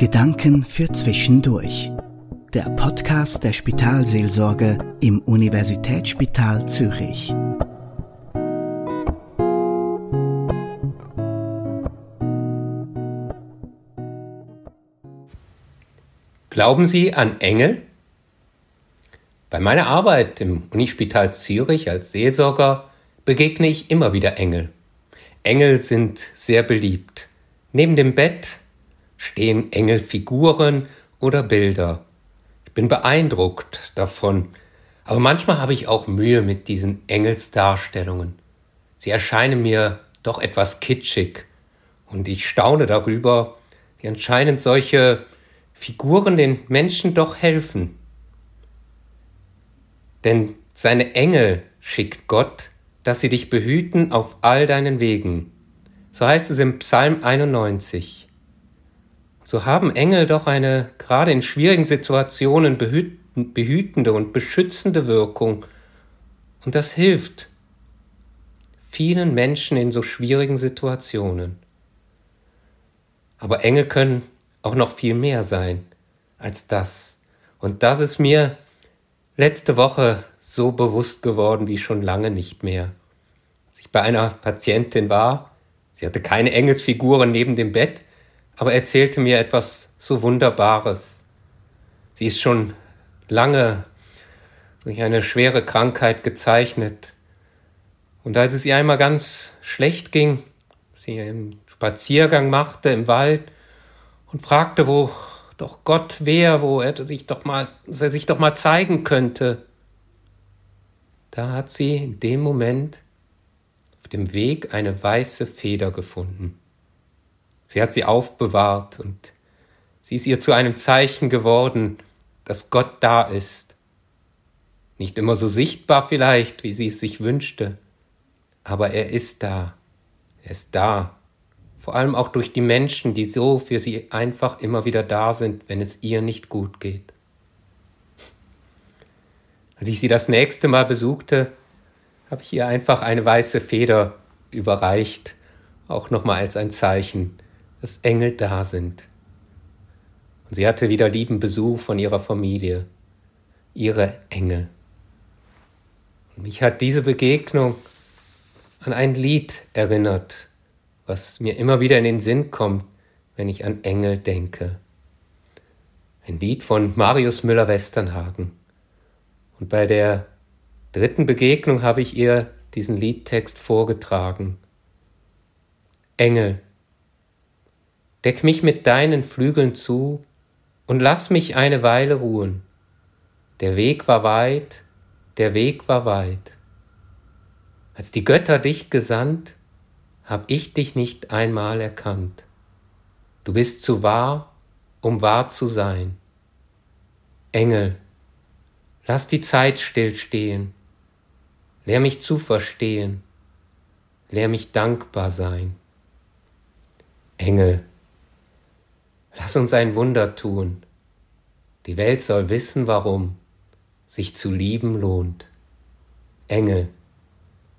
Gedanken für Zwischendurch. Der Podcast der Spitalseelsorge im Universitätsspital Zürich. Glauben Sie an Engel? Bei meiner Arbeit im Unispital Zürich als Seelsorger begegne ich immer wieder Engel. Engel sind sehr beliebt. Neben dem Bett stehen Engelfiguren oder Bilder. Ich bin beeindruckt davon, aber manchmal habe ich auch Mühe mit diesen Engelsdarstellungen. Sie erscheinen mir doch etwas kitschig und ich staune darüber, wie anscheinend solche Figuren den Menschen doch helfen. Denn seine Engel schickt Gott, dass sie dich behüten auf all deinen Wegen. So heißt es im Psalm 91 so haben Engel doch eine gerade in schwierigen Situationen behütende und beschützende Wirkung. Und das hilft vielen Menschen in so schwierigen Situationen. Aber Engel können auch noch viel mehr sein als das. Und das ist mir letzte Woche so bewusst geworden wie schon lange nicht mehr. Als ich bei einer Patientin war, sie hatte keine Engelsfiguren neben dem Bett, aber erzählte mir etwas so Wunderbares. Sie ist schon lange durch eine schwere Krankheit gezeichnet. Und als es ihr einmal ganz schlecht ging, sie einen Spaziergang machte im Wald und fragte, wo doch Gott wäre, wo er sich doch mal, dass er sich doch mal zeigen könnte, da hat sie in dem Moment auf dem Weg eine weiße Feder gefunden. Sie hat sie aufbewahrt und sie ist ihr zu einem Zeichen geworden, dass Gott da ist. Nicht immer so sichtbar vielleicht, wie sie es sich wünschte, aber er ist da. Er ist da. Vor allem auch durch die Menschen, die so für sie einfach immer wieder da sind, wenn es ihr nicht gut geht. Als ich sie das nächste Mal besuchte, habe ich ihr einfach eine weiße Feder überreicht, auch nochmal als ein Zeichen, dass Engel da sind. Und sie hatte wieder lieben Besuch von ihrer Familie, ihre Engel. Und mich hat diese Begegnung an ein Lied erinnert, was mir immer wieder in den Sinn kommt, wenn ich an Engel denke. Ein Lied von Marius Müller-Westernhagen. Und bei der dritten Begegnung habe ich ihr diesen Liedtext vorgetragen. Engel, Deck mich mit deinen Flügeln zu und lass mich eine Weile ruhen. Der Weg war weit, der Weg war weit. Als die Götter dich gesandt, hab ich dich nicht einmal erkannt. Du bist zu wahr, um wahr zu sein. Engel, lass die Zeit stillstehen, lehr mich zu verstehen, lehr mich dankbar sein. Engel, Lass uns ein Wunder tun. Die Welt soll wissen, warum sich zu lieben lohnt. Engel,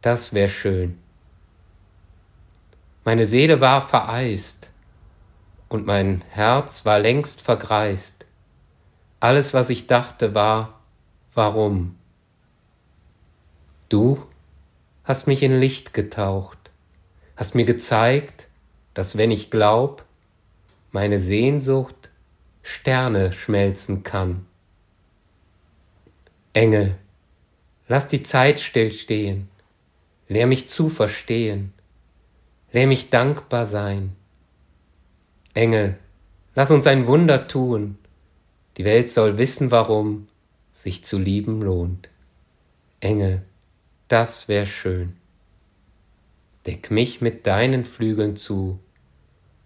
das wär schön. Meine Seele war vereist und mein Herz war längst vergreist. Alles, was ich dachte, war, warum? Du hast mich in Licht getaucht, hast mir gezeigt, dass wenn ich glaub, meine Sehnsucht Sterne schmelzen kann. Engel, lass die Zeit stillstehen, lehr mich zu verstehen, lehr mich dankbar sein. Engel, lass uns ein Wunder tun, die Welt soll wissen, warum sich zu lieben lohnt. Engel, das wär schön. Deck mich mit deinen Flügeln zu,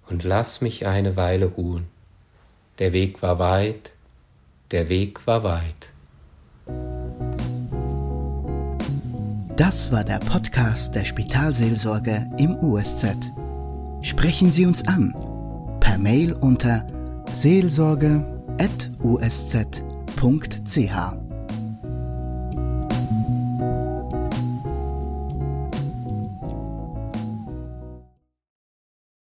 und lass mich eine Weile ruhen. Der Weg war weit, der Weg war weit. Das war der Podcast der Spitalseelsorge im USZ. Sprechen Sie uns an per Mail unter seelsorge.usz.ch.